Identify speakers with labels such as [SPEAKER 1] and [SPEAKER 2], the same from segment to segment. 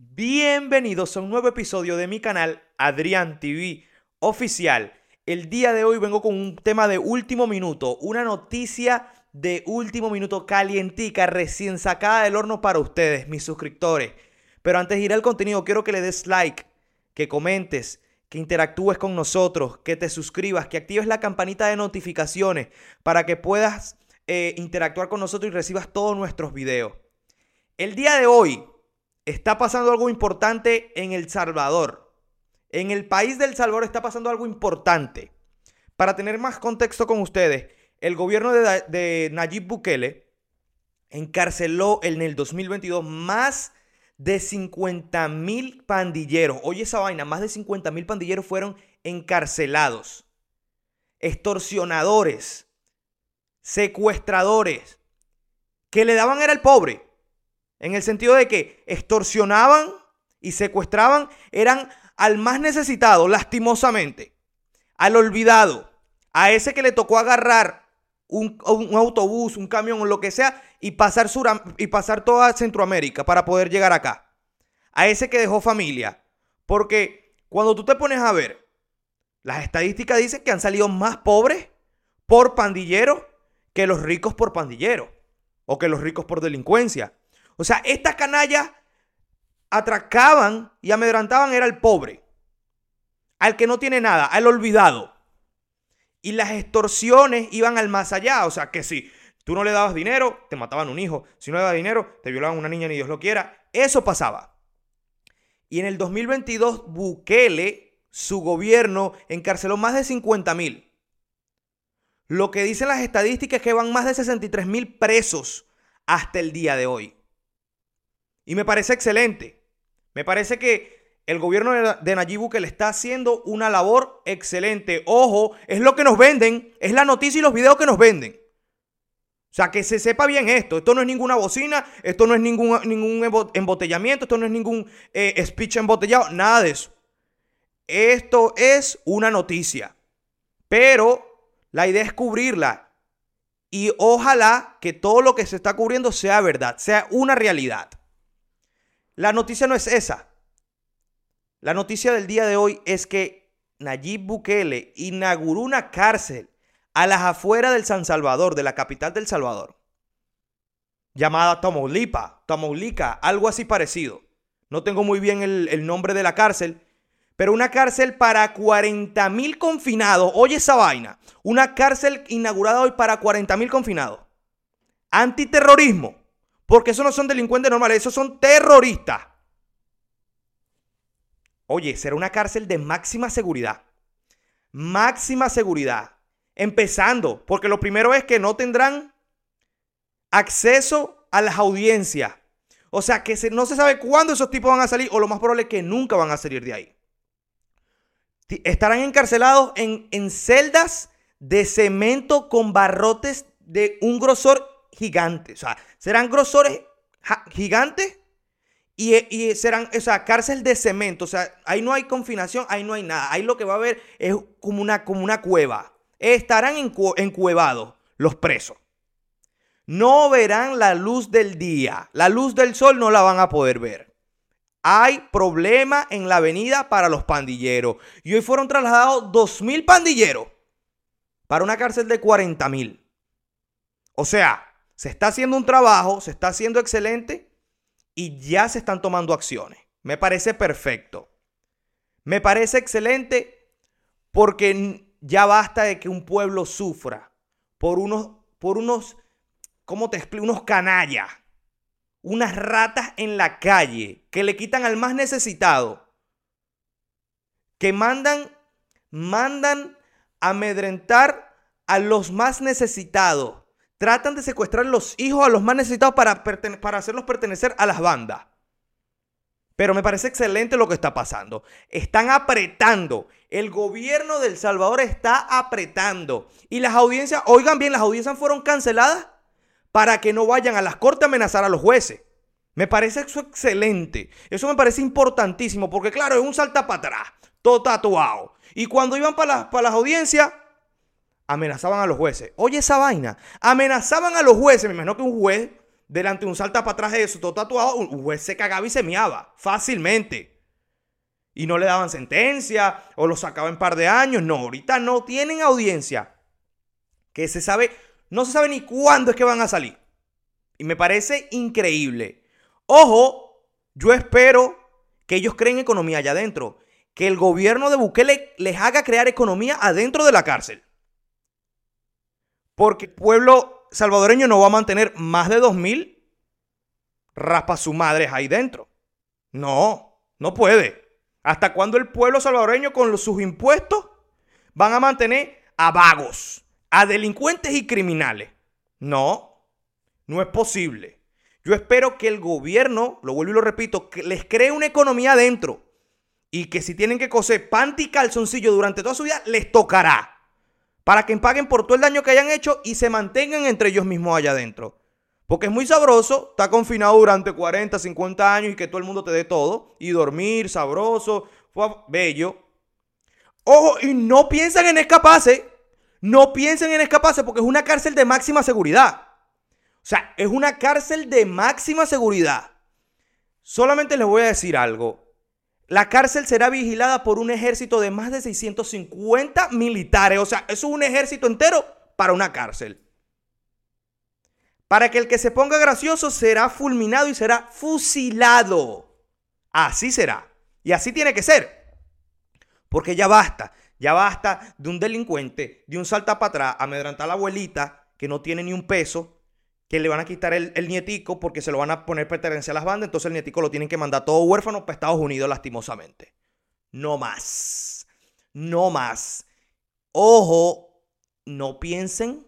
[SPEAKER 1] Bienvenidos a un nuevo episodio de mi canal Adrián TV Oficial. El día de hoy vengo con un tema de último minuto, una noticia de último minuto calientica, recién sacada del horno para ustedes, mis suscriptores. Pero antes de ir al contenido, quiero que le des like, que comentes, que interactúes con nosotros, que te suscribas, que actives la campanita de notificaciones para que puedas eh, interactuar con nosotros y recibas todos nuestros videos. El día de hoy está pasando algo importante en El Salvador. En el país del Salvador está pasando algo importante. Para tener más contexto con ustedes, el gobierno de, Nayib Bukele encarceló en el 2022 más de 50 mil pandilleros. Oye esa vaina, más de 50 mil pandilleros fueron encarcelados. Extorsionadores, secuestradores, que le daban era el pobre. En el sentido de que extorsionaban y secuestraban, eran al más necesitado, lastimosamente, al olvidado, a ese que le tocó agarrar un, autobús, un camión o lo que sea y pasar, y pasar toda Centroamérica para poder llegar acá. A ese que dejó familia. Porque cuando tú te pones a ver, las estadísticas dicen que han salido más pobres por pandillero que los ricos por pandillero o que los ricos por delincuencia. O sea, estas canallas atracaban y amedrantaban era el pobre, al que no tiene nada, al olvidado. Y las extorsiones iban al más allá. O sea, que si tú no le dabas dinero, te mataban un hijo. Si no le dabas dinero, te violaban una niña, ni Dios lo quiera. Eso pasaba. Y en el 2022, Bukele, su gobierno, encarceló más de 50 mil. Lo que dicen las estadísticas es que van más de 63 mil presos hasta el día de hoy. Y me parece excelente. Me parece que el gobierno de Nayib Bukele está haciendo una labor excelente. Ojo, es lo que nos venden, es la noticia y los videos que nos venden. O sea, que se sepa bien esto. Esto no es ninguna bocina, esto no es ningún, ningún embotellamiento, esto no es ningún eh, speech embotellado, nada de eso. Esto es una noticia. Pero la idea es cubrirla. Y ojalá que todo lo que se está cubriendo sea verdad, sea una realidad. La noticia no es esa. La noticia del día de hoy es que Nayib Bukele inauguró una cárcel a las afueras del San Salvador, de la capital del Salvador, llamada Tamaulipa, Tamaulica, algo así parecido. No tengo muy bien el, nombre de la cárcel, pero una cárcel para 40 mil confinados. Oye esa vaina, una cárcel inaugurada hoy para 40 mil confinados. Antiterrorismo. Porque esos no son delincuentes normales, esos son terroristas. Oye, será una cárcel de máxima seguridad. Máxima seguridad. Empezando, porque lo primero es que no tendrán acceso a las audiencias. O sea, que no se sabe cuándo esos tipos van a salir, o lo más probable es que nunca van a salir de ahí. Estarán encarcelados en, en celdas de cemento con barrotes de un grosor gigante. O sea, serán grosores gigantes y, serán, o sea, cárcel de cemento. O sea, ahí no hay confinación, ahí no hay nada. Ahí lo que va a haber es como una, como una cueva. Estarán encuevados los presos. No verán la luz del día. La luz del sol no la van a poder ver. Hay problema en la avenida para los pandilleros. Y hoy fueron trasladados 2.000 pandilleros para una cárcel de 40.000. O sea, se está haciendo un trabajo, se está haciendo excelente y ya se están tomando acciones. Me parece perfecto. Me parece excelente porque ya basta de que un pueblo sufra por unos, por unos, ¿cómo te explico? Unos canallas, unas ratas en la calle que le quitan al más necesitado, que mandan, mandan amedrentar a los más necesitados tratan de secuestrar los hijos a los más necesitados para, para hacerlos pertenecer a las bandas. Pero me parece excelente lo que está pasando. Están apretando. El gobierno del Salvador está apretando. Y las audiencias, oigan bien, las audiencias fueron canceladas para que no vayan a las cortes a amenazar a los jueces. Me parece eso excelente. Eso me parece importantísimo porque claro, es un salta para atrás, todo tatuado. Y cuando iban para, para las audiencias, amenazaban a los jueces. Oye esa vaina. Amenazaban a los jueces. Me imagino que un juez delante de un salta para atrás de eso, todo tatuado, un juez se cagaba y se miaba fácilmente. Y no le daban sentencia o lo sacaban en par de años. No, ahorita no tienen audiencia. Que se sabe, no se sabe ni cuándo es que van a salir. Y me parece increíble. Ojo, yo espero que ellos creen economía allá adentro. Que el gobierno de Bukele les haga crear economía adentro de la cárcel. Porque el pueblo salvadoreño no va a mantener más de 2.000 raspa su madres ahí dentro. No, no puede. ¿Hasta cuándo el pueblo salvadoreño con sus impuestos van a mantener a vagos, a delincuentes y criminales? No, no es posible. Yo espero que el gobierno, lo vuelvo y lo repito, que les cree una economía adentro y que si tienen que coser panty y calzoncillo durante toda su vida, les tocará. Para que paguen por todo el daño que hayan hecho y se mantengan entre ellos mismos allá adentro. Porque es muy sabroso estar confinado durante 40, 50 años y que todo el mundo te dé todo. Y dormir, sabroso, bello. Ojo, y no piensen en escaparse. No piensen en escaparse porque es una cárcel de máxima seguridad. O sea, es una cárcel de máxima seguridad. Solamente les voy a decir algo. La cárcel será vigilada por un ejército de más de 650 militares. O sea, eso es un ejército entero para una cárcel. Para que el que se ponga gracioso será fulminado y será fusilado. Así será. Y así tiene que ser. Porque ya basta. Ya basta de un delincuente, de un salta para atrás, amedrantar a la abuelita que no tiene ni un peso, que le van a quitar el, nietico porque se lo van a poner pertenencia a las bandas, entonces el nietico lo tienen que mandar todo huérfano para Estados Unidos lastimosamente. No más. No más. Ojo, no piensen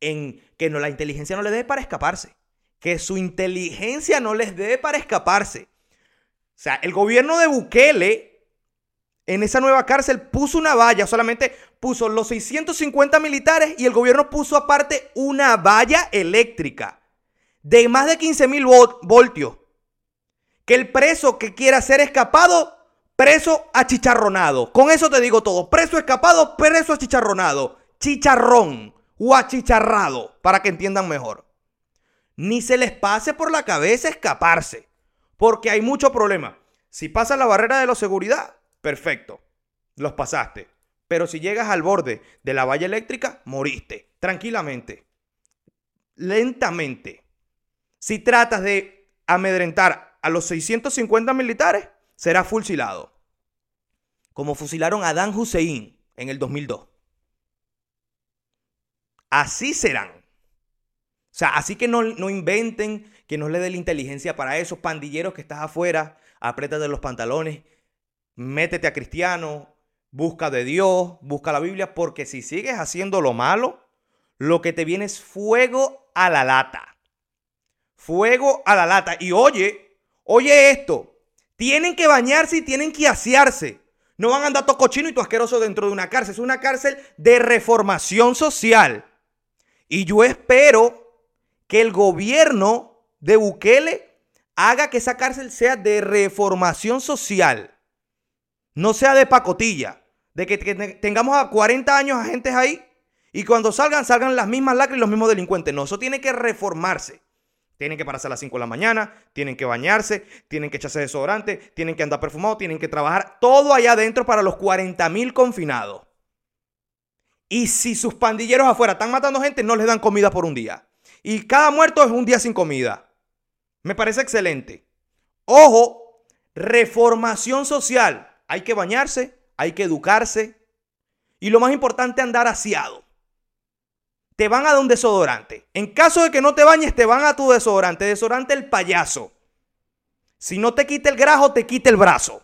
[SPEAKER 1] en que no, la inteligencia no les dé para escaparse. Que su inteligencia no les dé para escaparse. O sea, el gobierno de Bukele en esa nueva cárcel puso una valla, solamente puso los 650 militares y el gobierno puso aparte una valla eléctrica de más de 15 mil voltios. Que el preso que quiera ser escapado, preso achicharronado. Con eso te digo todo. Preso escapado, preso achicharronado. Chicharrón o achicharrado, para que entiendan mejor. Ni se les pase por la cabeza escaparse, porque hay mucho problema. Si pasas la barrera de la seguridad, perfecto, los pasaste. Pero si llegas al borde de la valla eléctrica, moriste, tranquilamente, lentamente. Si tratas de amedrentar a los 650 militares, será fusilado. Como fusilaron a Dan Hussein en el 2002 así serán. O sea, así que no, no inventen, que no le dé la inteligencia para esos pandilleros que estás afuera, apriétate los pantalones, métete a cristiano, busca de Dios, busca la Biblia, porque si sigues haciendo lo malo, lo que te viene es fuego a la lata. Fuego a la lata. Y oye, oye esto, tienen que bañarse y tienen que asearse. No van a andar todo cochino y todo dentro de una cárcel. Es una cárcel de reformación social. Y yo espero que el gobierno de Bukele haga que esa cárcel sea de reformación social. No sea de pacotilla. De que, tengamos a 40 años agentes ahí y cuando salgan, salgan las mismas lacras y los mismos delincuentes. No, eso tiene que reformarse. Tienen que pararse a las 5 de la mañana, tienen que bañarse, tienen que echarse desodorante, tienen que andar perfumado, tienen que trabajar todo allá adentro para los 40 mil confinados. Y si sus pandilleros afuera están matando gente, no les dan comida por un día. Y cada muerto es un día sin comida. Me parece excelente. Ojo, reformación social. Hay que bañarse, hay que educarse. Y lo más importante, andar aseado. Te van a dar un desodorante. En caso de que no te bañes, te van a tu desodorante. Desodorante el payaso. Si no te quita el grajo, te quita el brazo.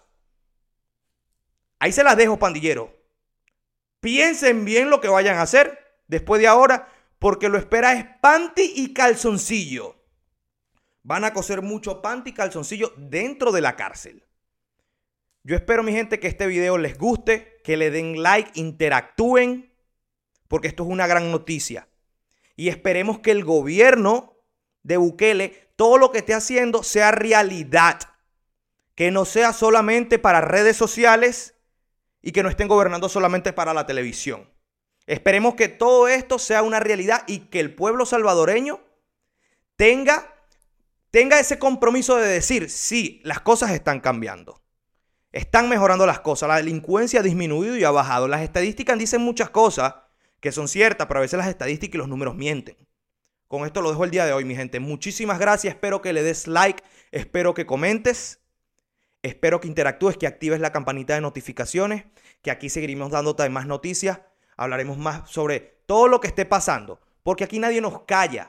[SPEAKER 1] Ahí se las dejo, pandillero. Piensen bien lo que vayan a hacer después de ahora, porque lo espera es panty y calzoncillo. Van a coser mucho panty y calzoncillo dentro de la cárcel. Yo espero, mi gente, que este video les guste, que le den like, interactúen, porque esto es una gran noticia. Y esperemos que el gobierno de Bukele, todo lo que esté haciendo, sea realidad. Que no sea solamente para redes sociales y que no estén gobernando solamente para la televisión. Esperemos que todo esto sea una realidad y que el pueblo salvadoreño tenga, tenga ese compromiso de decir, sí, las cosas están cambiando. Están mejorando las cosas. La delincuencia ha disminuido y ha bajado. Las estadísticas dicen muchas cosas que son ciertas, pero a veces las estadísticas y los números mienten. Con esto lo dejo el día de hoy, mi gente. Muchísimas gracias. Espero que le des like. Espero que comentes. Espero que interactúes, que actives la campanita de notificaciones. Que aquí seguiremos dándote más noticias. Hablaremos más sobre todo lo que esté pasando. Porque aquí nadie nos calla.